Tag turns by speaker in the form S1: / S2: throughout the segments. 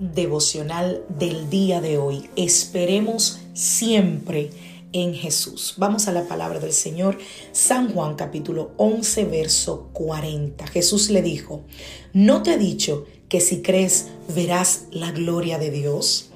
S1: Devocional del día de hoy. Esperemos siempre en Jesús. Vamos a la palabra del Señor, San Juan capítulo 11, verso 40. Jesús le dijo, ¿no te he dicho que si crees verás la gloria de Dios?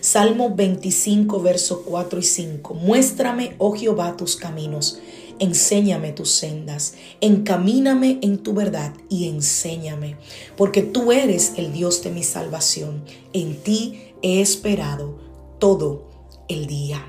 S1: Salmo 25, verso 4 y 5. Muéstrame, oh Jehová, tus caminos, enséñame tus sendas, encamíname en tu verdad y enséñame, porque tú eres el Dios de mi salvación. En ti he esperado todo el día.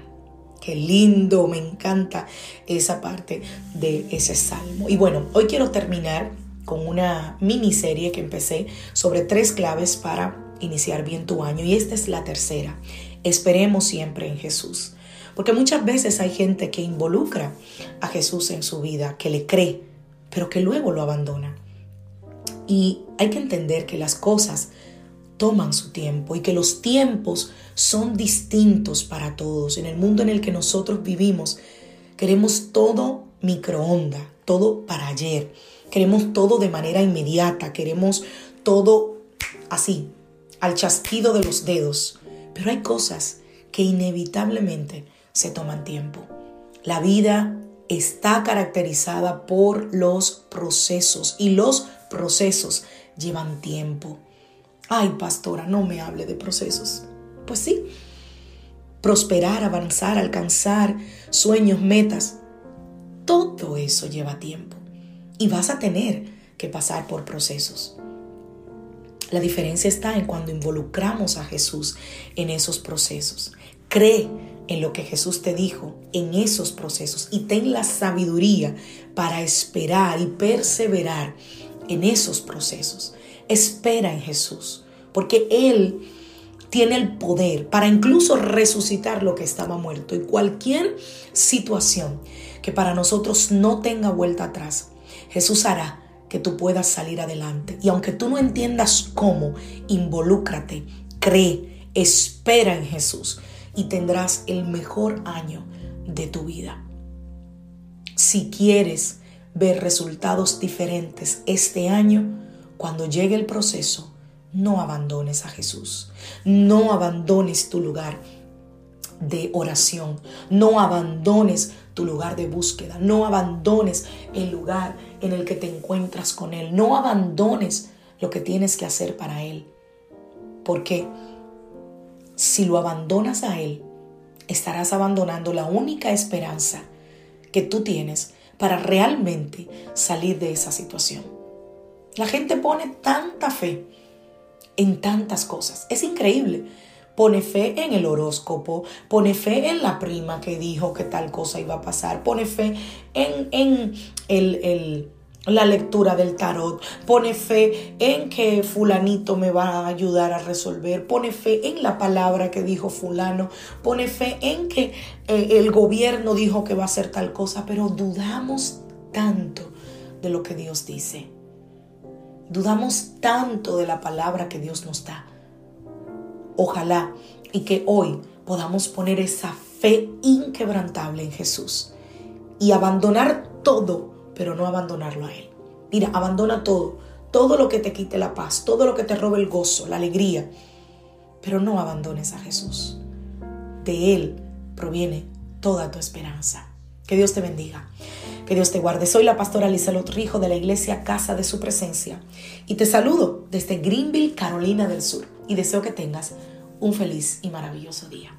S1: Qué lindo, me encanta esa parte de ese salmo. Y bueno, hoy quiero terminar con una miniserie que empecé sobre tres claves para iniciar bien tu año y esta es la tercera. Esperemos siempre en Jesús. Porque muchas veces hay gente que involucra a Jesús en su vida, que le cree, pero que luego lo abandona. Y hay que entender que las cosas toman su tiempo y que los tiempos son distintos para todos. En el mundo en el que nosotros vivimos, queremos todo microonda, todo para ayer. Queremos todo de manera inmediata, queremos todo así, al chasquido de los dedos. Pero hay cosas que inevitablemente se toman tiempo. La vida está caracterizada por los procesos y los procesos llevan tiempo. Ay, pastora, no me hable de procesos. Pues sí, prosperar, avanzar, alcanzar sueños, metas, todo eso lleva tiempo y vas a tener que pasar por procesos. La diferencia está en cuando involucramos a Jesús en esos procesos. Cree en lo que Jesús te dijo en esos procesos y ten la sabiduría para esperar y perseverar en esos procesos. Espera en Jesús, porque Él tiene el poder para incluso resucitar lo que estaba muerto y cualquier situación que para nosotros no tenga vuelta atrás, Jesús hará que tú puedas salir adelante. Y aunque tú no entiendas cómo, involúcrate, cree, espera en Jesús y tendrás el mejor año de tu vida. Si quieres ver resultados diferentes este año, cuando llegue el proceso, no abandones a Jesús. No abandones tu lugar de oración. No abandones tu lugar de búsqueda. No abandones el lugar en el que te encuentras con Él. No abandones lo que tienes que hacer para Él. Porque si lo abandonas a Él, estarás abandonando la única esperanza que tú tienes para realmente salir de esa situación. La gente pone tanta fe en tantas cosas. Es increíble. Pone fe en el horóscopo, pone fe en la prima que dijo que tal cosa iba a pasar, pone fe en, en el, la lectura del tarot, pone fe en que fulanito me va a ayudar a resolver, pone fe en la palabra que dijo fulano, pone fe en que eh, el gobierno dijo que va a hacer tal cosa, pero dudamos tanto de lo que Dios dice. Dudamos tanto de la palabra que Dios nos da. Ojalá y que hoy podamos poner esa fe inquebrantable en Jesús y abandonar todo, pero no abandonarlo a Él. Mira, abandona todo, todo lo que te quite la paz, todo lo que te robe el gozo, la alegría, pero no abandones a Jesús. De Él proviene toda tu esperanza. Que Dios te bendiga. Que Dios te guarde. Soy la pastora Lizelot Rijo de la iglesia Casa de Su Presencia y te saludo desde Greenville, Carolina del Sur y deseo que tengas un feliz y maravilloso día.